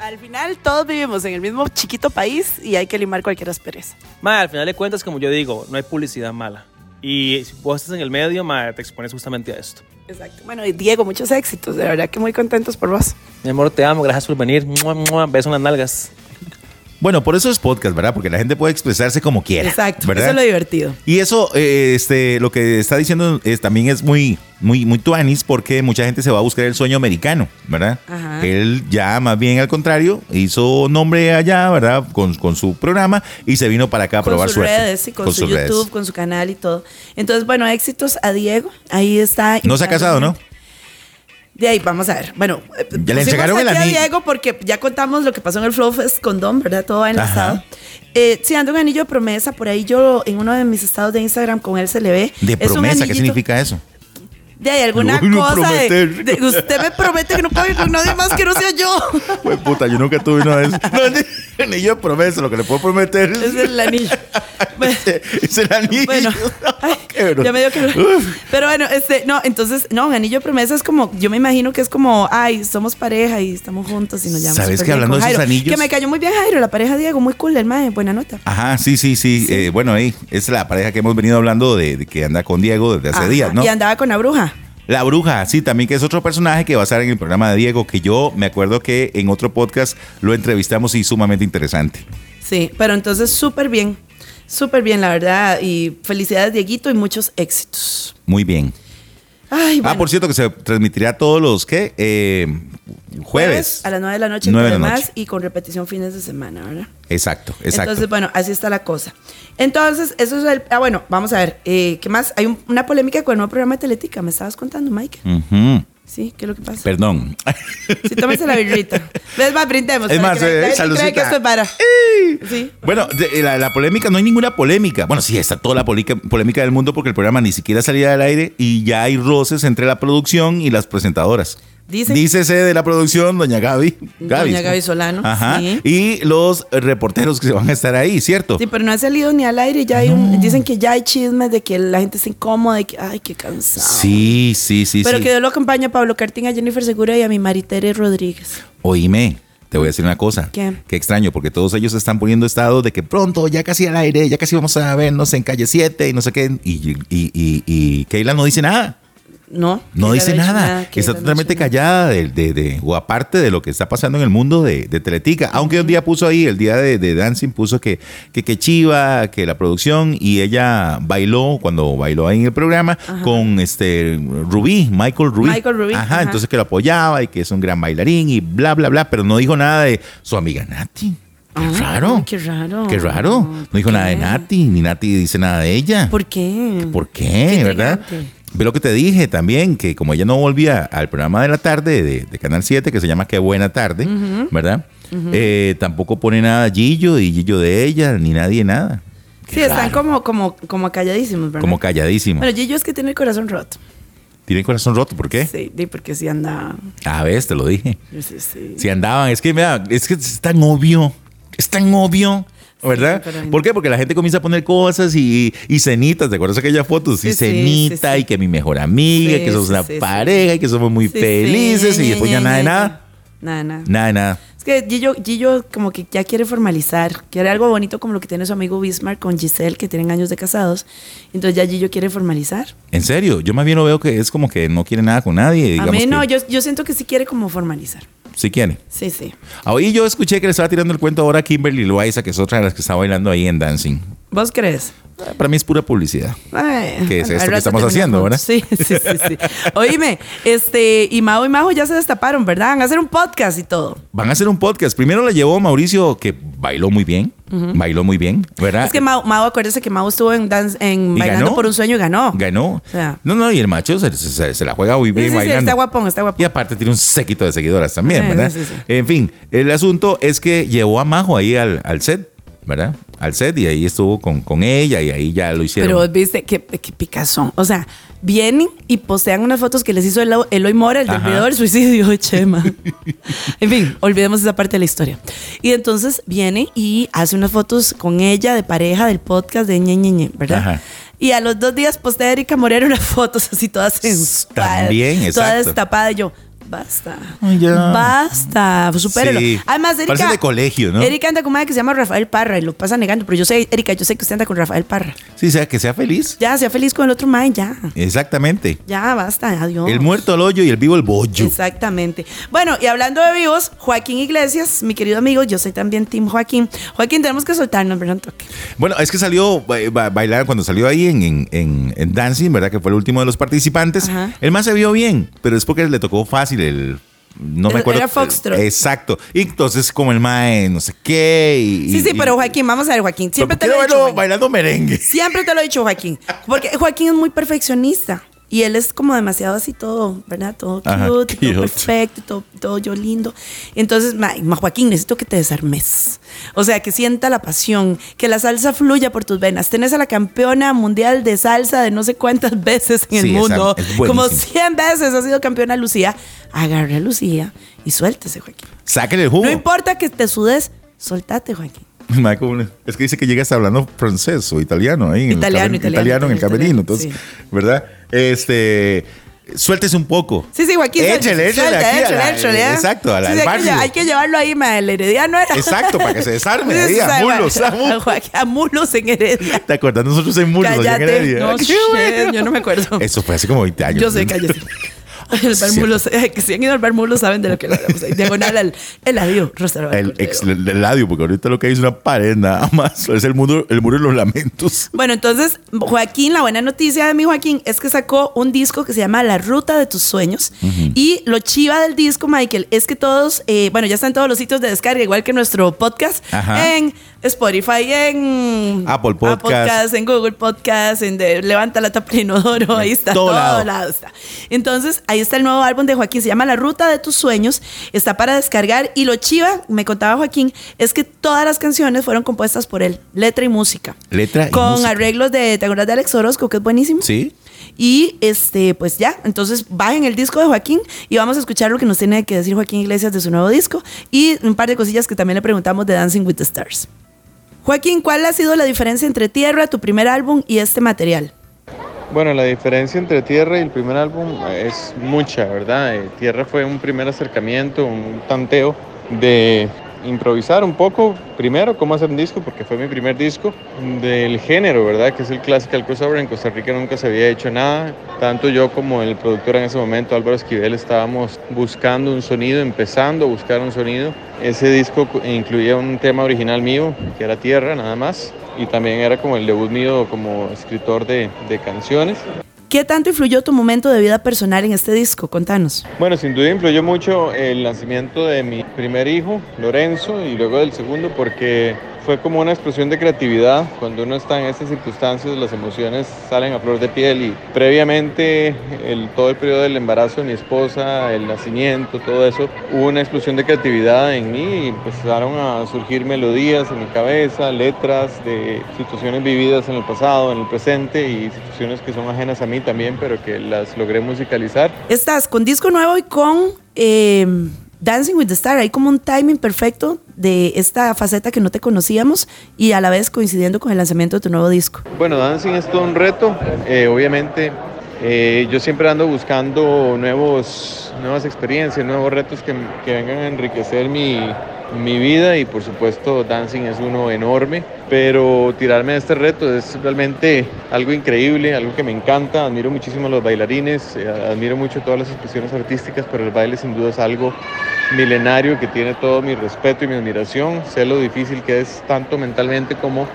Al final todos vivimos en el mismo chiquito país y hay que limar cualquier aspereza. Mae, al final de cuentas, como yo digo, no hay publicidad mala. Y si vos estás en el medio, mae, te expones justamente a esto. Exacto. Bueno, y Diego, muchos éxitos. De verdad que muy contentos por vos. Mi amor, te amo, gracias por venir. Mua, mua, beso en las nalgas. Bueno, por eso es podcast, ¿verdad? Porque la gente puede expresarse como quiera. Exacto. ¿verdad? Eso es lo divertido. Y eso, eh, este, lo que está diciendo es, también es muy, muy, muy tuanis porque mucha gente se va a buscar el sueño americano, ¿verdad? Ajá. Él ya más bien al contrario, hizo nombre allá, ¿verdad? Con, con su programa y se vino para acá a Con probar sus suerte. redes y con, su sus redes. YouTube, con su canal y todo. Entonces, bueno, éxitos a Diego. Ahí está. No se ha casado, ¿no? De ahí, vamos a ver. Bueno, Ya le entregaron el anillo. Diego porque ya contamos lo que pasó en el Flow Fest con Don, ¿verdad? Todo va enlazado. Eh, sí, anda un anillo de promesa. Por ahí yo, en uno de mis estados de Instagram, con él se le ve. De Es promesa, ¿qué significa eso? De ahí, alguna No, no cosa de, de- Usted me promete que no puede ir con nadie más que no sea yo. Pues puta, yo nunca tuve de esos. No, ni, ni yo promesa, lo que le puedo prometer es, Es el anillo. Es el anillo. Bueno, ya me dio que. Pero bueno, este, no, entonces, no, un anillo de promesa es como, yo me imagino que es como, ay, somos pareja y estamos juntos y nos llamamos. ¿Sabes que hablando de esos Jairo? anillos? Que me cayó muy bien Jairo, la pareja Diego, muy cool, el mae, buena nota. Ajá, sí, sí, sí. Eh, bueno, ahí es la pareja que hemos venido hablando de, de que anda con Diego desde hace Ajá, días, ¿no? Y andaba con la bruja. La bruja, sí, también que es otro personaje que va a estar en el programa de Diego, que yo me acuerdo que en otro podcast lo entrevistamos y sumamente interesante. Sí, pero entonces súper bien, súper bien, la verdad. Y felicidades, Dieguito, y muchos éxitos. Muy bien. Ay, bueno. Ah, por cierto, que se transmitirá todos los, ¿qué? Eh, jueves. A las 9 de la noche, Nueve de la además, noche. y con repetición fines de semana, ¿verdad? Exacto, exacto. Entonces, bueno, así está la cosa. Entonces, eso es el. Ah, bueno, vamos a ver. eh, ¿Qué más? Hay un- una polémica con el nuevo programa de Teletica. Me estabas contando, Mike. Ujú. Sí, ¿qué es lo que pasa? Perdón. Sí, tómese la birrita. ¿Ves más? Brindemos. Es más, eh, que esto es para. Sí. Bueno, de- la, la polémica, no hay ninguna polémica. Bueno, sí, está toda la polémica del mundo porque el programa ni siquiera salía del aire y ya hay roces entre la producción y las presentadoras. Dicen- Dícese de la producción, doña Gaby. Doña Gaby Solano, Ajá. sí. Y los reporteros que van a estar ahí, ¿cierto? Sí, pero no ha salido ni al aire. Ya hay un- dicen que ya hay chismes de que la gente está incómoda y que, ay, qué cansado. Sí, sí, sí. Pero sí. que Dios lo acompaña a Pablo Cartín, a Jennifer Segura y a mi Maritere Rodríguez. Oíme, te voy a decir una cosa. ¿Qué? Qué extraño, porque todos ellos están poniendo estados de que pronto, ya casi al aire, ya casi vamos a vernos en calle 7 y no sé qué. Y, y, y, y Keila no dice nada. No. No dice nada. Está totalmente callada de, de- de- o aparte de lo que está pasando en el mundo de, de Teletica. Aunque un día puso ahí, el día de, Dancing, puso que, que, que Chiva, que la producción, y ella bailó, cuando bailó ahí en el programa, con este Rubí, Michael Rubí. Michael Rubí, Ajá, ajá. entonces que lo apoyaba y que es un gran bailarín y bla, bla, bla, pero no dijo nada de su amiga Nati. Qué Ah, raro. qué raro. Qué raro. No dijo ¿Por nada de qué? Nati, ni Nati dice nada de ella. ¿Por qué? ¿Por qué? ¿Verdad? intrigante. Ve lo que te dije también, que como ella no volvía al programa de la tarde de, de Canal 7, que se llama Qué Buena Tarde, ¿verdad? Eh, tampoco pone nada Gillo y Gillo de ella, ni nadie nada. Qué Sí, están como, como, como calladísimos, ¿verdad? Como calladísimo. Bueno, Gillo es que tiene el corazón roto. Tiene el corazón roto, ¿por qué? Sí, porque sí anda. A ver, te lo dije. Sí, sí. Si andaban, es que mira, es que es tan obvio, es tan obvio. ¿Verdad? no. ¿Por qué? Porque la gente comienza a poner cosas y, y cenitas. ¿Te acuerdas aquella foto? Sí, Sí, sí, cenita sí, sí. y que mi mejor amiga, Sí, que somos sí, una sí, sí. pareja y que somos muy Sí, felices. sí, y después ya nada de nada. Nada, nada. Nada de nada. Es que Gillo, Gillo como que ya quiere formalizar, quiere algo bonito como lo que tiene su amigo Bismarck con Giselle, que tienen años de casados. Entonces ya Gillo quiere formalizar. En serio, yo más bien lo veo que es como que no quiere nada con nadie. A mí no, que yo, yo siento que sí quiere como formalizar. Sí quiere. Sí, sí. Ahí yo escuché que le estaba tirando el cuento ahora a Kimberly Loaiza, que es otra de las que está bailando ahí en Dancing. ¿Vos crees? Para mí es pura publicidad. Ay, Que es esto que estamos haciendo. ¿verdad? Sí, sí, sí, sí. Oíme, este, y Mao y Majo ya se destaparon, ¿verdad? Van a hacer un podcast y todo. Van a hacer un podcast. Primero la llevó Mauricio, que bailó muy bien. Bailó muy bien, ¿verdad? Es que Mao, Mao acuérdese que Mao estuvo en, dance, en ¿Y Bailando ganó? por un sueño y ganó. Ganó. O sea. no, no, y el macho se, se- se la juega muy Sí, bien sí, sí, bailando. está guapón, está guapón. Y aparte tiene un séquito de seguidoras también, Sí, ¿verdad? sí, sí, sí. En fin, el asunto es que llevó a Majo ahí al, al set, ¿verdad? Al set y ahí estuvo con, con ella y ahí ya lo hicieron. Pero viste, qué, qué picazón. O sea, vienen y postean unas fotos que les hizo Elo- Eloy Mora, el del video del suicidio de Chema. en fin, olvidemos esa parte de la historia. Y entonces viene y hace unas fotos con ella de pareja del podcast de Ñe, Ñe, Ñe, ¿verdad? Ajá. Y a los dos días postea Erika Moreno unas fotos así todas sensuales. También, Toda exacto. destapada. Y yo, Basta. Ay, ya. Basta. Supérelo. Sí. Además, Erika. Parece de colegio, ¿no? Erika anda con una que se llama Rafael Parra y lo pasa negando. Pero yo sé, Erika, yo sé que usted anda con Rafael Parra. Sí, sea que sea feliz. Ya, sea feliz con el otro mae, ya. Exactamente. Ya, basta, adiós. El muerto al hoyo y el vivo al bollo. Exactamente. Bueno, y hablando de vivos, Joaquín Iglesias, mi querido amigo, yo soy también Team Joaquín. Joaquín, tenemos que soltarnos, ¿verdad? Toque. Bueno, es que salió ba- ba- bailar cuando salió ahí en, en, en- en Dancing, ¿verdad? Que fue el último de los participantes. Ajá. El más se vio bien, pero es porque le tocó fácil el. No me acuerdo. era foxtrot. Exacto. Y entonces, como el mae, no sé qué. y- Sí, sí, y- pero Joaquín, vamos a ver, Joaquín. Siempre te lo he dicho. Joaquín. bailando merengue. Siempre te lo he dicho, Joaquín. Porque Joaquín es muy perfeccionista. Y él es como demasiado así todo, ¿verdad? Todo cute, Ajá, todo cute. perfecto, todo, todo yo lindo. Entonces, ma, ma, Joaquín, necesito que te desarmes. O sea, que sienta la pasión, que la salsa fluya por tus venas. Tenés a la campeona mundial de salsa de no sé cuántas veces en Sí, el mundo. Como buenísima. 100 veces ha sido campeona Lucía. Agarre a Lucía y suéltese, Joaquín. Sáquenle el jugo. No importa que te sudes, soltate, Joaquín. Es que dice que llegas hablando francés o italiano ahí. en el Italiano, italiano, italiano en el italiano, camerino. Entonces, sí. ¿verdad? Este. Suéltese un poco. Sí, sí, Joaquín. Échale, échale aquí échale, la- échale, ¿eh? exacto, a la- Sí, sí, hay, que, barrio. hay que llevarlo ahí, ma, el herediano era. Exacto, para que se desarme ahí, a mulos, a mulos. A mulos en Heredia. ¿Te acuerdas? Nosotros en Mulos, allá en Cállate. Heredia. No, shit, yo no me acuerdo. Eso fue hace como 20 años. Yo sé, cállate. El bar eh, que si han ido al bar mulos saben de lo que hablamos. ahí. Diagonal al el adiós, restaurante. El ex el ladio, porque ahorita lo que hay es una pared nada más. Es el muro, el muro de los lamentos. Bueno, entonces, Joaquín, la buena noticia de mi Joaquín es que sacó un disco que se llama La Ruta de tus Sueños. Y lo chiva del disco, Michael, es que todos, eh, bueno, ya están todos los sitios de descarga, igual que nuestro podcast, Ajá. en Spotify, en Apple Podcast. en Google Podcast, en de- Levanta la tapa inodoro, ahí está, todo todo, lado. lado está. Entonces, ahí está el nuevo álbum de Joaquín, se llama La Ruta de tus Sueños, está para descargar. Y lo chiva, me contaba Joaquín, es que todas las canciones fueron compuestas por él, letra y música. Letra y Con música. arreglos de, ¿te acuerdas de Alex Orozco, que es buenísimo? Sí. Y este, pues ya, entonces bajen el disco de Joaquín y vamos a escuchar lo que nos tiene que decir Joaquín Iglesias de su nuevo disco y un par de cosillas que también le preguntamos de Dancing with the Stars. Joaquín, ¿cuál ha sido la diferencia entre Tierra, tu primer álbum, y este material? Bueno, la diferencia entre Tierra y el primer álbum es mucha, ¿verdad? Eh, Tierra fue un primer acercamiento, un tanteo de improvisar un poco, primero, cómo hacer un disco, porque fue mi primer disco, del género, ¿verdad? Que es el classical crossover. En Costa Rica nunca se había hecho nada. Tanto yo como el productor en ese momento, Álvaro Esquivel, estábamos buscando un sonido, empezando a buscar un sonido. Ese disco incluía un tema original mío, que era Tierra, nada más. Y también era como el debut mío como escritor de, de canciones. ¿Qué tanto influyó tu momento de vida personal en este disco? Contanos. Bueno, sin duda influyó mucho el nacimiento de mi primer hijo, Lorenzo, y luego del segundo, porque fue como una explosión de creatividad. Cuando uno está en estas circunstancias, las emociones salen a flor de piel y previamente el, todo el periodo del embarazo de mi esposa, el nacimiento, todo eso, hubo una explosión de creatividad en mí y empezaron a surgir melodías en mi cabeza, letras de situaciones vividas en el pasado, en el presente y situaciones que son ajenas a mí también, pero que las logré musicalizar. Estás con disco nuevo y con eh, Dancing with the Star. Hay como un timing perfecto de esta faceta que no te conocíamos y a la vez coincidiendo con el lanzamiento de tu nuevo disco. Bueno, dancing es todo un reto. eh, obviamente, eh, yo siempre ando buscando nuevos, nuevas experiencias, nuevos retos que, que vengan a enriquecer mi, mi vida y por supuesto dancing es uno enorme. Pero tirarme a este reto es realmente algo increíble, algo que me encanta. Admiro muchísimo a los bailarines, eh, admiro mucho todas las expresiones artísticas, pero el baile sin duda es algo milenario que tiene todo mi respeto y mi admiración. Sé lo difícil que es tanto mentalmente como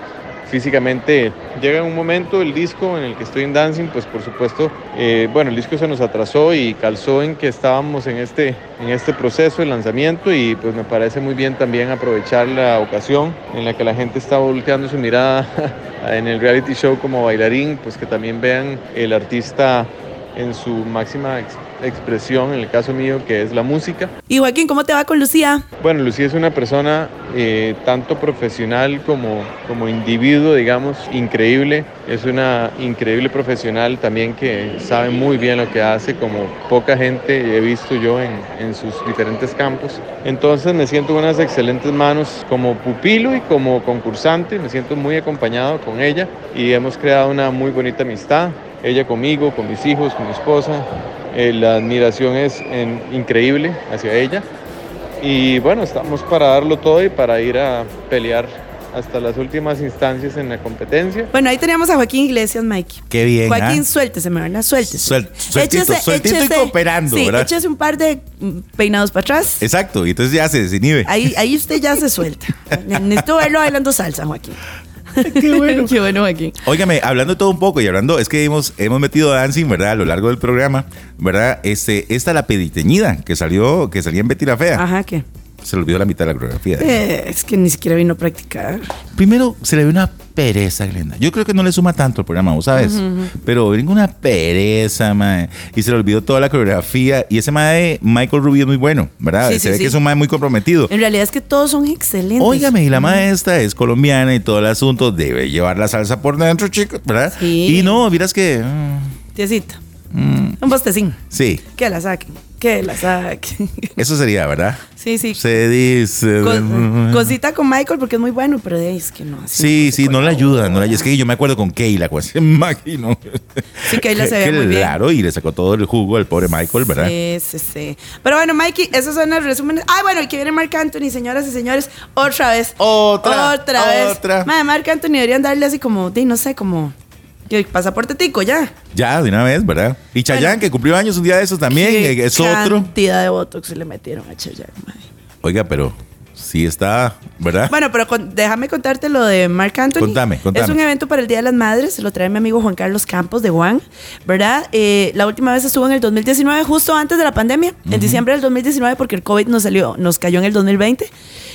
físicamente. Llega un momento el disco en el que estoy en dancing, pues por supuesto, eh, bueno, el disco se nos atrasó y calzó en que estábamos en este, en este proceso de lanzamiento y pues me parece muy bien también aprovechar la ocasión en la que la gente está volteando su mirada en el reality show como bailarín, pues que también vean el artista en su máxima ex- expresión, en el caso mío, que es la música. Y Joaquín, ¿cómo te va con Lucía? Bueno, Lucía es una persona eh, tanto profesional como, como individuo, digamos, increíble. Es una increíble profesional también que sabe muy bien lo que hace, como poca gente he visto yo en, en sus diferentes campos. Entonces me siento en unas excelentes manos como pupilo y como concursante. Me siento muy acompañado con ella y hemos creado una muy bonita amistad ella conmigo, con mis hijos, con mi esposa. Eh, la admiración es en- increíble hacia ella. Y bueno, estamos para darlo todo y para ir a pelear hasta las últimas instancias en la competencia. Bueno, ahí teníamos a Joaquín Iglesias, Mikey. Qué bien, Joaquín, ¿ah? suéltese, me van suéltese. Suel- sueltito, sueltito y cooperando, sí, ¿verdad? échese un par de peinados para atrás. Exacto, y entonces ya se desinhibe. Ahí, ahí usted ya se suelta. Necesito verlo bailando salsa, Joaquín. Qué bueno. Qué bueno, Joaquín. Óigame, hablando de todo un poco y hablando, es que hemos, hemos metido dancing, ¿verdad? A lo largo del programa, ¿verdad? Este, esta la pediteñida que salió, que salía en Betty la Fea. Ajá, ¿qué? Se le olvidó la mitad de la coreografía. Eh, es que ni siquiera vino a practicar. Primero, se le ve una pereza, Glenda. Yo creo que no le suma tanto al programa, ¿vos sabes? Pero venga una pereza, mae. Y se le olvidó toda la coreografía. Y ese mae, Michael Rubio, es muy bueno, ¿verdad? Sí, se sí, ve sí. que es un mae muy comprometido. En realidad es que todos son excelentes. Óigame, y la maestra es colombiana y todo el asunto debe llevar la salsa por dentro, chicos, ¿verdad? Sí. Y no, miras que. mm, Tiesita. mm, Un bostecín. sí, Que la saquen. Que la saquen. eso sería, ¿verdad? sí, sí. Se dice. Co- cosita con Michael porque es muy bueno, pero de ahí es que no. Sí, no sí, no le ayuda. No le, es que yo me acuerdo con Keila, pues, imagino. Sí, Keila se ve muy bien. Claro, y le sacó todo el jugo al pobre Michael, ¿verdad? Sí, sí, sí. Pero bueno, Mikey, esos son los resúmenes. Ah, bueno, y que viene Marc Anthony, señoras y señores, otra vez. Otra, Otra vez. otra. Madre, Marc Anthony deberían darle así como, no sé, como. Que pasaporte tico, ya. Ya, de una vez, ¿verdad? Y Chayanne, Bueno. que cumplió años un día de esos también, Qué eh, es otro. cantidad de botox le metieron a Chayanne, madre. Oiga, pero sí está, ¿verdad? Bueno, pero con- déjame contarte lo de Marc Anthony. Contame, contame. Es un evento para el Día de las Madres, se lo trae mi amigo Juan Carlos Campos de Juan, ¿verdad? Eh, la última vez estuvo en el 2019, justo antes de la pandemia, en diciembre del 2019, porque el COVID nos salió, nos cayó en el 2020.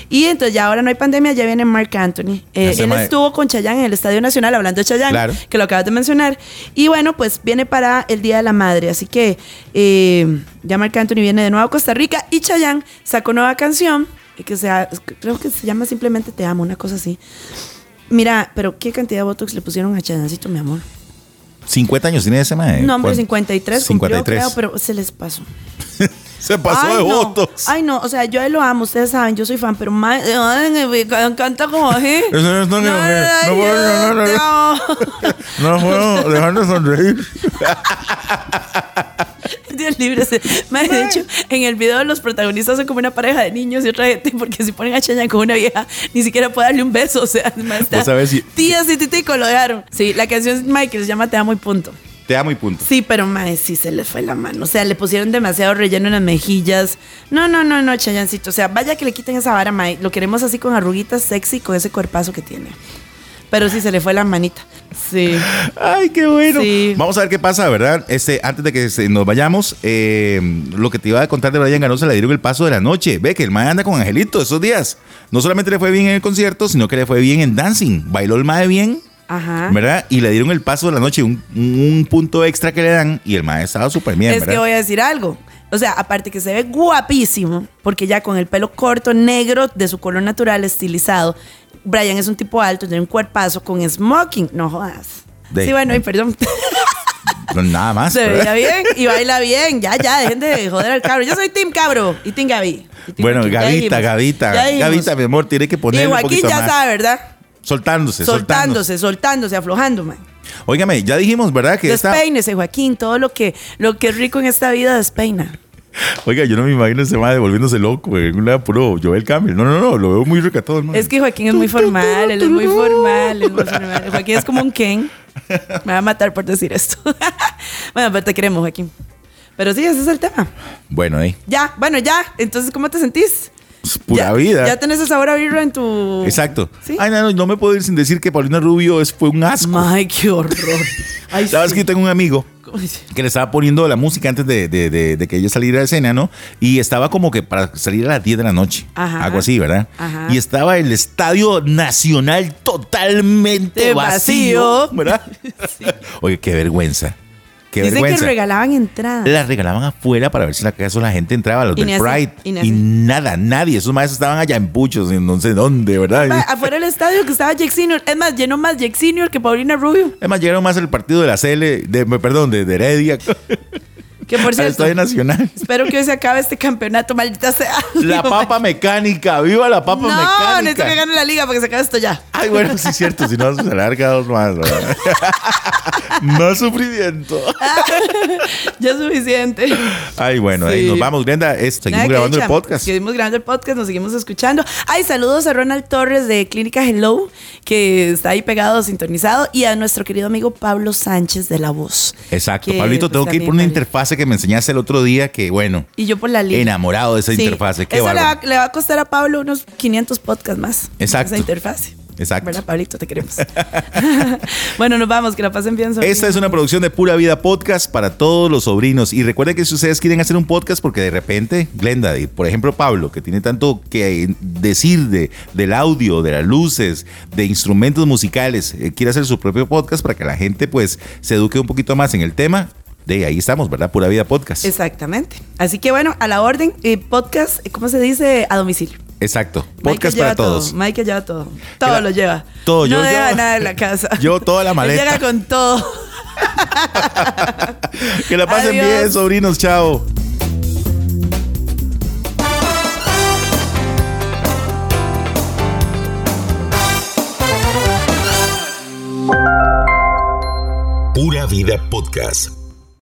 Y entonces ya ahora no hay pandemia, ya viene Marc Anthony. Eh, él estuvo con Chayanne en el Estadio Nacional, hablando de Chayanne, Claro. que lo acabas de mencionar. Y bueno, pues viene para el Día de la Madre, así que eh, ya Marc Anthony viene de nuevo a Costa Rica y Chayanne sacó nueva canción, que sea, creo que se llama simplemente Te Amo, una cosa así. Mira, pero qué cantidad de botox le pusieron a Chayancito, mi amor. 50 años tiene ese mae. No, hombre, ¿Cuánto? 53, cumplió, 53. creo, pero se les pasó. Se pasó Ay, de no. votos. Ay, no, o sea, yo lo amo, ustedes saben, yo soy fan, pero más, me canta como así. Eso no es- no, no, no, no puedo, no, no, te no. amo. No puedo dejar de sonreír. Se- Mae, De hecho, en el video los protagonistas son como una pareja de niños y otra gente, porque si ponen a Chayanne con una vieja, ni siquiera puede darle un beso. O sea, mae, está- Vos sabés si- tías y titico lo dejaron. Sí, la canción Michael se llama Te amo y punto. Te amo y punto. Sí, pero mae, sí se le fue la mano. O sea, le pusieron demasiado relleno en las mejillas. No, no, no, no, Chayancito. O sea, vaya que le quiten esa vara, mae. Lo queremos así con arruguitas sexy, con ese cuerpazo que tiene. Pero sí se le fue la manita. Sí. Ay, qué bueno. Sí. Vamos a ver qué pasa, ¿verdad? Este, antes de que nos vayamos, eh, lo que te iba a contar de Brian Ganosa le dieron el paso de la noche. Ve que el mae anda con Angelito esos días. No solamente le fue bien en el concierto, sino que le fue bien en dancing. Bailó el mae bien, Ajá. ¿verdad? Y le dieron el paso de la noche, un, un punto extra que le dan, y el mae estaba súper bien, es ¿verdad? que voy a decir algo. O sea, aparte que se ve guapísimo, porque ya con el pelo corto, negro, de su color natural, estilizado, Brian es un tipo alto, tiene un cuerpazo con smoking, no jodas. De- sí, bueno, y perdón. Nada más. se ¿verdad? veía bien y baila bien. Ya, ya, dejen de joder al cabro. Yo soy Team Cabro y Team Gaby. Y Team Bueno, Gavita. Gavita. Gavita, mi amor, tiene que Y ponerle un Joaquín ya más. sabe, ¿verdad? Soltándose, soltándose. Soltándose, soltándose, aflojando, man. Óigame, ya dijimos, ¿verdad? Que esta... Despeínese, Joaquín. Todo lo que, lo que es rico en esta vida despeina. Oiga, yo no me imagino ese mae devolviéndose loco, güey. Una puro Joel Campbell. No, no, no, lo veo muy recatado, hermano. Es que Joaquín es muy formal, él es muy formal, él es muy formal. Joaquín es como un Ken. Me va a matar por decir esto. bueno, pero te queremos, Joaquín. Pero sí, ese es el tema. Bueno, eh. Ya, bueno, ya. Entonces, ¿cómo te sentís? Es Pura ya, vida. Ya tenés el sabor a birra en tu. Exacto. Sí. Ay, no, no, no me puedo ir sin decir que Paulina Rubio es, fue un asco. Ay, qué horror. Ay, Sabes sí. que yo tengo un amigo que le estaba poniendo la música antes de, de- de- de que ella saliera de escena, ¿no? Y estaba como que para salir a las 10 de la noche. Ajá. Algo así, ¿verdad? Ajá. Y estaba el Estadio Nacional totalmente vacío. ¿Verdad? Oye, qué vergüenza. Qué Dicen que regalaban entradas. La regalaban afuera para ver si acaso la gente entraba a los del Pride. y nada, nadie. Esos maestros estaban allá en Puchos, en no sé dónde, ¿verdad? Afuera del estadio que estaba Jake Senior. Es más, llenó más Jake Senior que Paulina Rubio. Además, llegaron más el partido de la CL, de, perdón, de, de Heredia. Que por al cierto, Estadio Nacional. espero que hoy se acabe este campeonato, maldita sea. La papa mecánica, viva la papa No, mecánica. necesito que gane la liga para que se acabe esto ya. Ay, bueno, sí es cierto, si no se alarga dos más. ¿verdad? Más sufrimiento. Ya es suficiente. Ay, bueno, ahí nos vamos, Glenda. Es- seguimos Nada grabando el podcast. Seguimos grabando el podcast, nos seguimos escuchando. Ay, saludos a Ronald Torres de Clínica Hello, que está ahí pegado, sintonizado, y a nuestro querido amigo Pablo Sánchez de La Voz. Exacto. que, Pablito, pues, tengo que ir por una vale. Interfase que me enseñaste el otro día que, bueno, Y yo por la liga. enamorado de esa Sí. interfase. Qué Eso le va, bárbaro. le va a costar a Pablo unos 500 podcasts más. Exacto. Esa interfase. Exacto. ¿Verdad, Pablito? Te queremos. bueno, nos vamos, que la pasen bien. Esta es una producción de Pura Vida Podcast para todos los sobrinos. Y recuerden que si ustedes quieren hacer un podcast, porque de repente, Glenda y por ejemplo Pablo, que tiene tanto que decir de, del audio, de las luces, de instrumentos musicales, eh, quiere hacer su propio podcast para que la gente pues se eduque un poquito más en el tema. De ahí estamos, ¿verdad? Pura Vida Podcast. Exactamente. Así que bueno, a la orden, eh, podcast, ¿cómo se dice? A domicilio. Exacto. Podcast para todos. Todo. Michael lleva todo. Todo la- lo lleva. todo, no yo- deja yo- nada en la casa. yo toda la Él maleta. llega con todo. Que la pasen Adiós. bien, sobrinos. Chao. Pura Vida Podcast